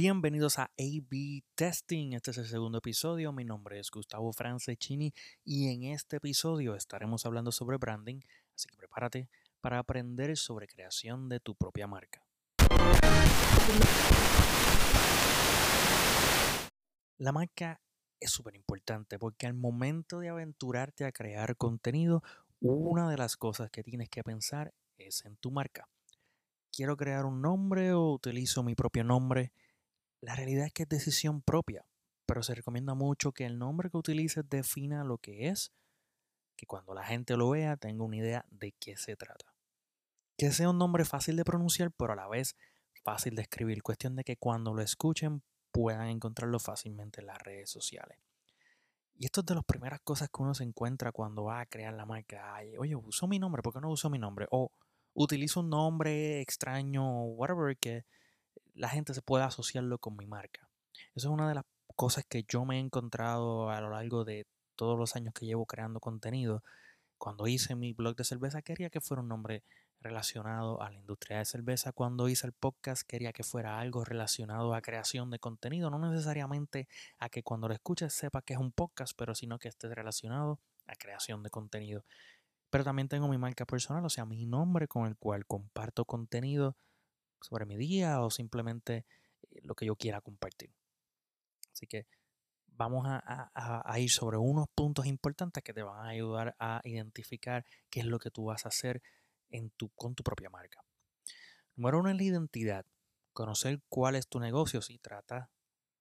Bienvenidos a AB Testing. Este es el segundo episodio. Mi nombre es Gustavo Francescini y en este episodio estaremos hablando sobre branding. Así que prepárate para aprender sobre creación de tu propia marca. La marca es súper importante porque al momento de aventurarte a crear contenido, una de las cosas que tienes que pensar es en tu marca. ¿Quiero crear un nombre o utilizo mi propio nombre? La realidad es que es decisión propia, pero se recomienda mucho que el nombre que utilices defina lo que es, que cuando la gente lo vea tenga una idea de qué se trata. Que sea un nombre fácil de pronunciar, pero a la vez fácil de escribir. Cuestión de que cuando lo escuchen puedan encontrarlo fácilmente en las redes sociales. Y esto es de las primeras cosas que uno se encuentra cuando va a crear la marca. oye, uso mi nombre, ¿por qué no uso mi nombre? O utilizo un nombre extraño, whatever, que la gente se pueda asociarlo con mi marca. Eso es una de las cosas que yo me he encontrado a lo largo de todos los años que llevo creando contenido. Cuando hice mi blog de cerveza quería que fuera un nombre relacionado a la industria de cerveza. Cuando hice el podcast quería que fuera algo relacionado a creación de contenido, no necesariamente a que cuando lo escuches sepa que es un podcast, pero sino que esté relacionado a creación de contenido. Pero también tengo mi marca personal, o sea, mi nombre con el cual comparto contenido sobre mi día o simplemente eh, lo que yo quiera compartir. Así que vamos a, a, ir sobre unos puntos importantes que te van a ayudar a identificar qué es lo que tú vas a hacer en tu, con tu propia marca. Número uno es la identidad. Conocer cuál es tu negocio. Si trata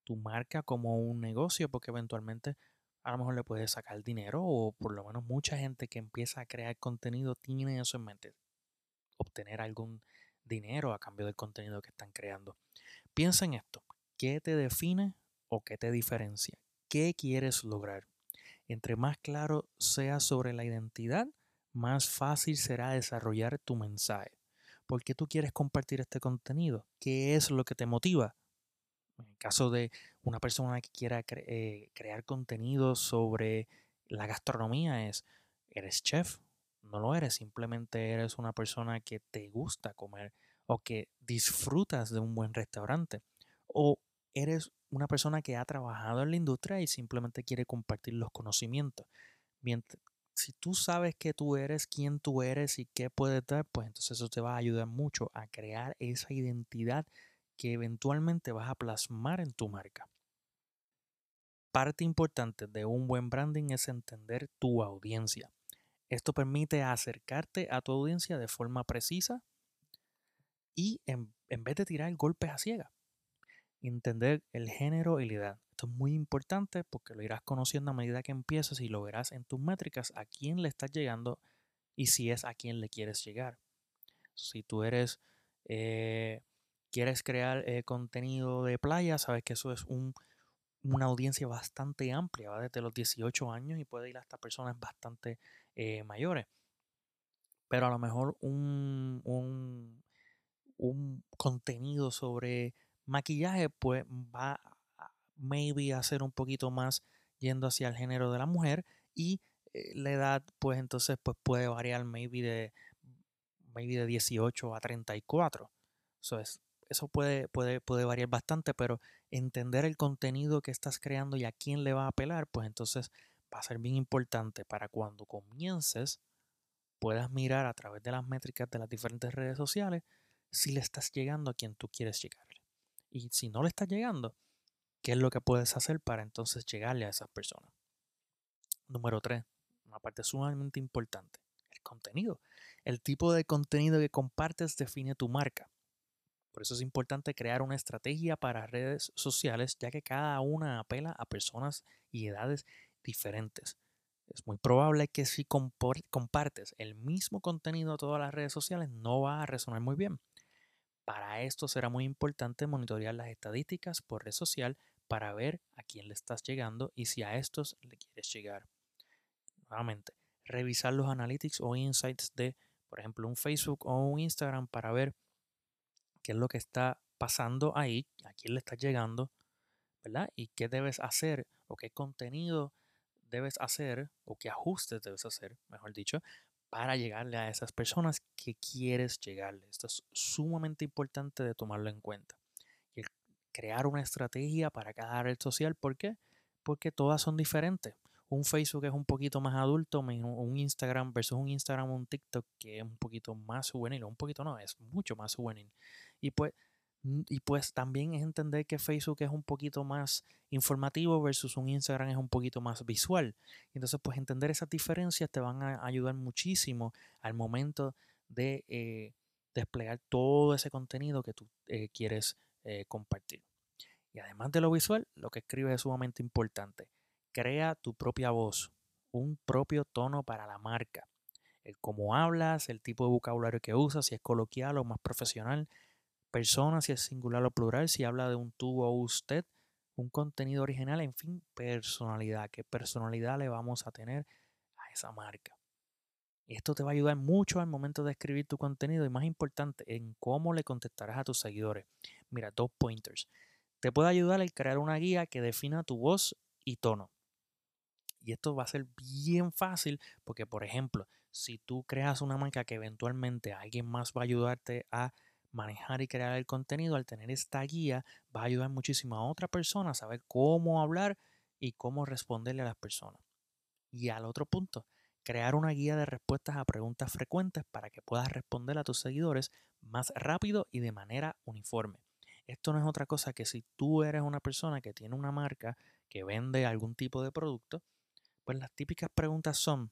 tu marca como un negocio, porque eventualmente a lo mejor le puedes sacar dinero o por lo menos mucha gente que empieza a crear contenido tiene eso en mente. Obtener algún dinero a cambio del contenido que están creando. Piensa en esto. ¿Qué te define o qué te diferencia? ¿Qué quieres lograr? Entre más claro sea sobre la identidad, más fácil será desarrollar tu mensaje. ¿Por qué tú quieres compartir este contenido? ¿Qué es lo que te motiva? En el caso de una persona que quiera eh, crear contenido sobre la gastronomía es, ¿eres chef? No lo eres, simplemente eres una persona que te gusta comer o que disfrutas de un buen restaurante. O eres una persona que ha trabajado en la industria y simplemente quiere compartir los conocimientos. Mientras, si tú sabes que tú eres, quién tú eres y qué puedes dar, pues entonces eso te va a ayudar mucho a crear esa identidad que eventualmente vas a plasmar en tu marca. Parte importante de un buen branding es entender tu audiencia. Esto permite acercarte a tu audiencia de forma precisa y en, en vez de tirar golpes a ciegas, entender el género y la edad. Esto es muy importante porque lo irás conociendo a medida que empieces y lo verás en tus métricas a quién le estás llegando y si es a quién le quieres llegar. Si tú eres, eh, quieres crear eh, contenido de playa, sabes que eso es una audiencia bastante amplia, va desde los 18 años y puede ir hasta personas bastante eh, mayores. Pero a lo mejor un, un, un contenido sobre maquillaje pues va maybe hacer un poquito más yendo hacia el género de la mujer y eh, la edad pues entonces pues puede variar maybe de maybe de 18 a 34 eso es eso puede, puede, puede variar bastante pero entender el contenido que estás creando y a quién le va a apelar pues entonces va a ser bien importante para cuando comiences puedas mirar a través de las métricas de las diferentes redes sociales si le estás llegando a quien tú quieres llegarle y si no le estás llegando ¿Qué es lo que puedes hacer para entonces llegarle a esas personas? Número 3, una parte sumamente importante, el contenido. El tipo de contenido que compartes define tu marca. Por eso es importante crear una estrategia para redes sociales, ya que cada una apela a personas y edades diferentes. Es muy probable que si compartes el mismo contenido a todas las redes sociales no va a resonar muy bien. Para esto será muy importante monitorear las estadísticas por red social para ver a quién le estás llegando y si a estos le quieres llegar. Nuevamente, revisar los analytics o insights de, por ejemplo, un Facebook o un Instagram para ver qué es lo que está pasando ahí, a quién le estás llegando, ¿verdad? Y qué debes hacer o qué contenido debes hacer o qué ajustes debes hacer, mejor dicho, para llegarle a esas personas que quieres llegarle. Esto es sumamente importante de tomarlo en cuenta. Y crear una estrategia para cada red social. ¿Por qué? Porque todas son diferentes. Un Facebook es un poquito más adulto, un Instagram versus un Instagram o un TikTok que es un poquito más juvenil. Un poquito no, es mucho más juvenil. Y pues y pues también es entender que Facebook es un poquito más informativo versus un Instagram es un poquito más visual. Entonces, pues entender esas diferencias te van a ayudar muchísimo al momento de eh, desplegar todo ese contenido que tú eh, quieres eh, compartir. Y además de lo visual, lo que escribes es sumamente importante. Crea tu propia voz, un propio tono para la marca. El cómo hablas, el tipo de vocabulario que usas, si es coloquial o más profesional, persona, si es singular o plural, si habla de un tú o usted, un contenido original, en fin, personalidad. ¿Qué personalidad le vamos a tener a esa marca? Y esto te va a ayudar mucho al momento de escribir tu contenido y más importante, en cómo le contestarás a tus seguidores. Mira, dos pointers. Te puede ayudar el crear una guía que defina tu voz y tono. Y esto va a ser bien fácil porque, por ejemplo, si tú creas una marca que eventualmente alguien más va a ayudarte a manejar y crear el contenido, al tener esta guía, va a ayudar muchísimo a otra persona a saber cómo hablar y cómo responderle a las personas. Y al otro punto, crear una guía de respuestas a preguntas frecuentes para que puedas responder a tus seguidores más rápido y de manera uniforme. Esto no es otra cosa que si tú eres una persona que tiene una marca que vende algún tipo de producto, pues las típicas preguntas son,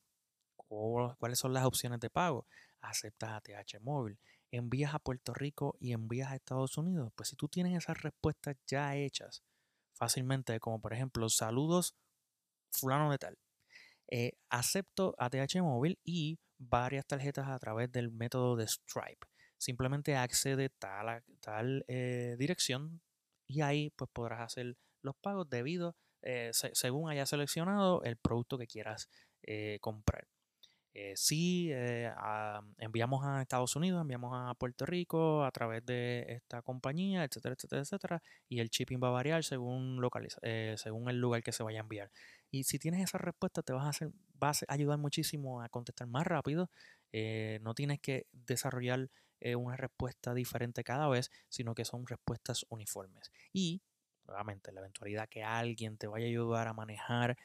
¿cuáles son las opciones de pago? ¿Aceptas ATH móvil? Envías a Puerto Rico y envías a Estados Unidos, pues si tú tienes esas respuestas ya hechas fácilmente, como por ejemplo, saludos fulano de tal, eh, acepto ATH móvil y varias tarjetas a través del método de Stripe. Simplemente accede tal, tal eh, dirección y ahí pues podrás hacer los pagos debido eh, según hayas seleccionado el producto que quieras comprar. Eh, sí, eh, enviamos a Estados Unidos, enviamos a Puerto Rico a través de esta compañía, etcétera, etcétera, etcétera. Y el shipping va a variar según, localiza, eh, según el lugar que se vaya a enviar. Y si tienes esa respuesta, te vas a, hacer, vas a ayudar muchísimo a contestar más rápido. no tienes que desarrollar una respuesta diferente cada vez, sino que son respuestas uniformes. Y, nuevamente, la eventualidad que alguien te vaya a ayudar a manejar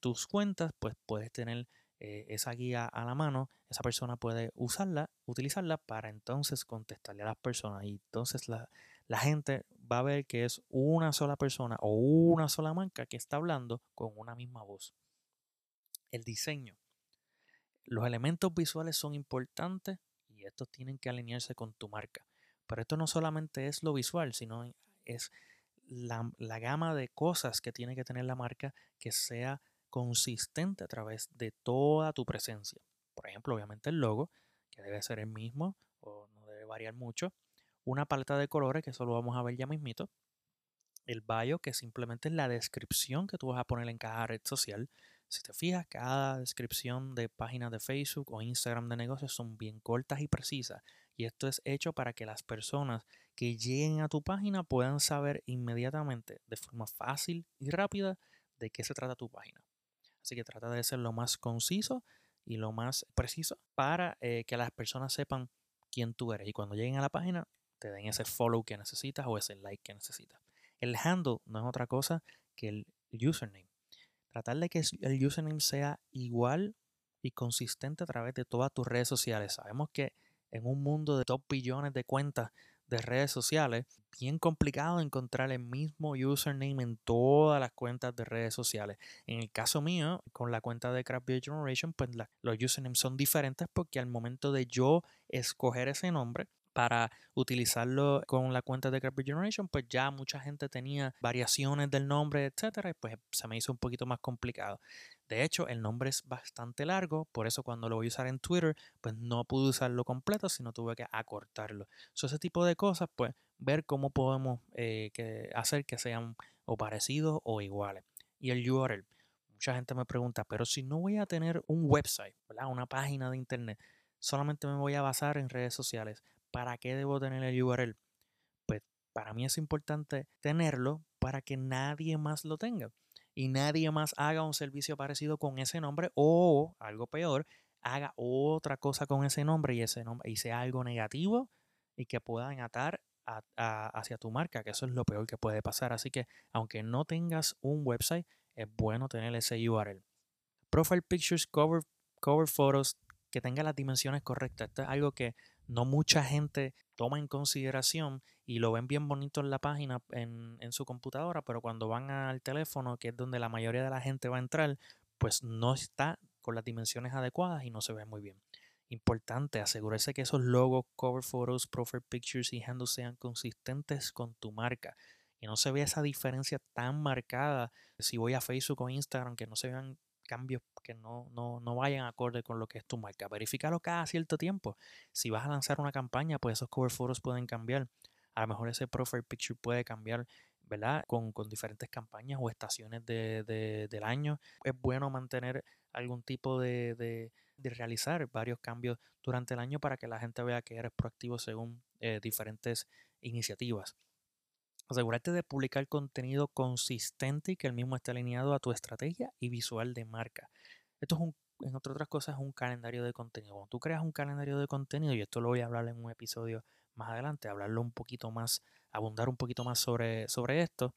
tus cuentas, pues puedes tener eh, esa guía a la mano, esa persona puede usarla, utilizarla para entonces contestarle a las personas. Y entonces la, la gente va a ver que es una sola persona o una sola marca que está hablando con una misma voz. El diseño. Los elementos visuales son importantes y estos tienen que alinearse con tu marca. Pero esto no solamente es lo visual, sino es la, la gama de cosas que tiene que tener la marca que sea consistente a través de toda tu presencia. Por ejemplo, obviamente el logo, que debe ser el mismo o no debe variar mucho. Una paleta de colores, que eso lo vamos a ver ya mismito. El bio, que simplemente es la descripción que tú vas a poner en cada red social. Si te fijas, cada descripción de páginas de Facebook o Instagram de negocios son bien cortas y precisas. Y esto es hecho para que las personas que lleguen a tu página puedan saber inmediatamente, de forma fácil y rápida, de qué se trata tu página. Así que trata de ser lo más conciso y lo más preciso para eh, que las personas sepan quién tú eres. Y cuando lleguen a la página, te den ese follow que necesitas o ese like que necesitas. El handle no es otra cosa que el username. Tratar de que el username sea igual y consistente a través de todas tus redes sociales. Sabemos que en un mundo de 2 billones de cuentas de redes sociales, bien complicado encontrar el mismo username en todas las cuentas de redes sociales. En el caso mío, con la cuenta de Craft Generation, pues los usernames son diferentes porque al momento de yo escoger ese nombre, para utilizarlo con la cuenta de Craft Generation, pues ya mucha gente tenía variaciones del nombre, etcétera, y pues se me hizo un poquito más complicado. De hecho, el nombre es bastante largo, por eso cuando lo voy a usar en Twitter, pues no pude usarlo completo, sino tuve que acortarlo. So, ese tipo de cosas, pues ver cómo podemos eh, hacer que sean o parecidos o iguales. Y el URL. Mucha gente me pregunta, pero si no voy a tener un website, una página de internet, solamente me voy a basar en redes sociales, ¿para qué debo tener el URL? Pues para mí es importante tenerlo para que nadie más lo tenga y nadie más haga un servicio parecido con ese nombre o, algo peor, haga otra cosa con ese nombre y ese nombre y sea algo negativo y que puedan atar hacia tu marca, que eso es lo peor que puede pasar. Así que aunque no tengas un website, es bueno tener ese URL. Profile Pictures, Cover, cover Photos, que tenga las dimensiones correctas. Esto es algo que no mucha gente toma en consideración y lo ven bien bonito en la página, en, en, su computadora, pero cuando van al teléfono, que es donde la mayoría de la gente va a entrar, pues no está con las dimensiones adecuadas y no se ve muy bien. Importante, asegurarse que esos logos, cover photos, profile pictures y handles sean consistentes con tu marca y no se vea esa diferencia tan marcada. Si voy a Facebook o Instagram, que no se vean cambios que no, no, no vayan acorde con lo que es tu marca. Verifícalo cada cierto tiempo. Si vas a lanzar una campaña, pues esos cover photos pueden cambiar. A lo mejor ese profile picture puede cambiar, ¿verdad? Con, diferentes campañas o estaciones de, del año. Es bueno mantener algún tipo de, de, realizar varios cambios durante el año para que la gente vea que eres proactivo según eh, diferentes iniciativas. Asegurarte de publicar contenido consistente y que el mismo esté alineado a tu estrategia y visual de marca. Esto es un, en otras cosas, un calendario de contenido. Cuando tú creas un calendario de contenido, y esto lo voy a hablar en un episodio más adelante, hablarlo un poquito más, abundar un poquito más sobre, sobre esto,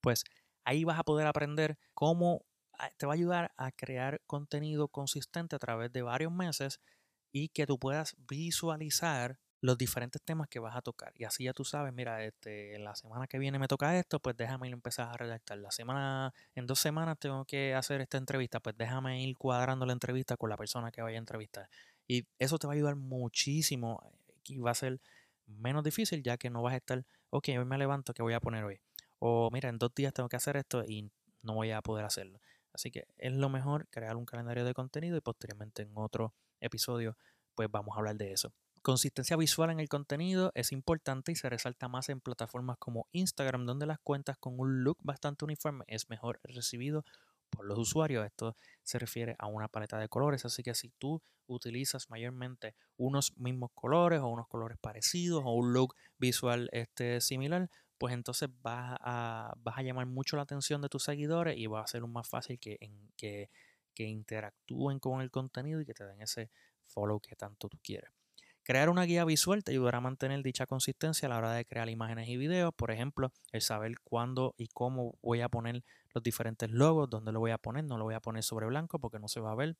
pues ahí vas a poder aprender cómo ah, te va a ayudar a crear contenido consistente a través de varios meses y que tú puedas visualizar los diferentes temas que vas a tocar. Y así ya tú sabes, mira, este, la semana que viene me toca esto, pues déjame ir empezar a redactar. La semana, en dos semanas tengo que hacer esta entrevista, pues déjame ir cuadrando la entrevista con la persona que vaya a entrevistar. Y eso te va a ayudar muchísimo y va a ser menos difícil ya que no vas a estar, ok, hoy me levanto, ¿qué voy a poner hoy? O mira, en dos días tengo que hacer esto y no voy a poder hacerlo. Así que es lo mejor crear un calendario de contenido y posteriormente en otro episodio pues vamos a hablar de eso. Consistencia visual en el contenido es importante y se resalta más en plataformas como Instagram, donde las cuentas con un look bastante uniforme es mejor recibido por los usuarios. Esto se refiere a una paleta de colores, así que si tú utilizas mayormente unos mismos colores o unos colores parecidos o un look visual este, similar, pues entonces vas a, vas a llamar mucho la atención de tus seguidores y va a ser más fácil que, que, que interactúen con el contenido y que te den ese follow que tanto tú quieres. Crear una guía visual te ayudará a mantener dicha consistencia a la hora de crear imágenes y videos. Por ejemplo, el saber cuándo y cómo voy a poner los diferentes logos, dónde lo voy a poner. No lo voy a poner sobre blanco porque no se va a ver.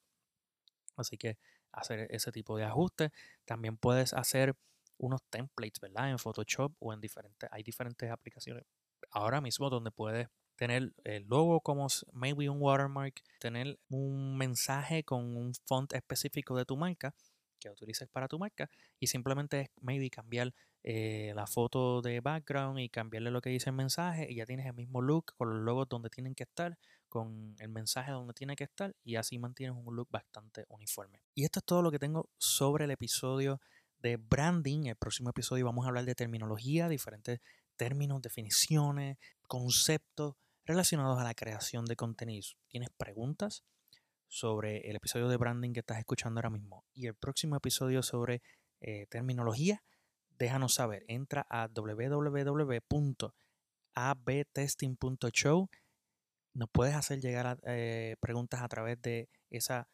Así que hacer ese tipo de ajustes. También puedes hacer unos templates, ¿verdad? En Photoshop o en diferentes, hay diferentes aplicaciones ahora mismo donde puedes tener el logo como maybe un watermark, tener un mensaje con un font específico de tu marca que utilices para tu marca y simplemente es maybe cambiar eh, la foto de background y cambiarle lo que dice el mensaje y ya tienes el mismo look con los logos donde tienen que estar, con el mensaje donde tiene que estar y así mantienes un look bastante uniforme. Y esto es todo lo que tengo sobre el episodio de branding. El próximo episodio vamos a hablar de terminología, diferentes términos, definiciones, conceptos relacionados a la creación de contenidos. ¿Tienes preguntas? Sobre el episodio de branding que estás escuchando ahora mismo y el próximo episodio sobre eh, terminología, déjanos saber. Entra a www.abtesting.show. Nos puedes hacer llegar eh, preguntas a través de esa,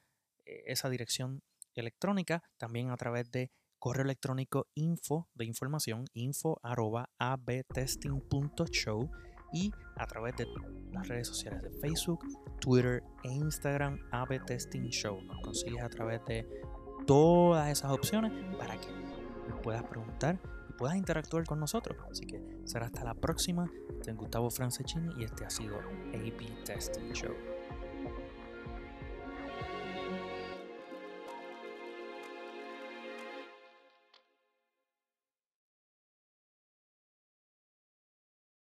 eh, esa dirección electrónica, también a través de correo electrónico info de información info arroba abtesting.show y a través de las redes sociales de Facebook, Twitter e Instagram, AB Testing Show. Nos consigues a través de todas esas opciones para que nos puedas preguntar y puedas interactuar con nosotros. Así que será hasta la próxima. Soy Gustavo Francescini y este ha sido AB Testing Show.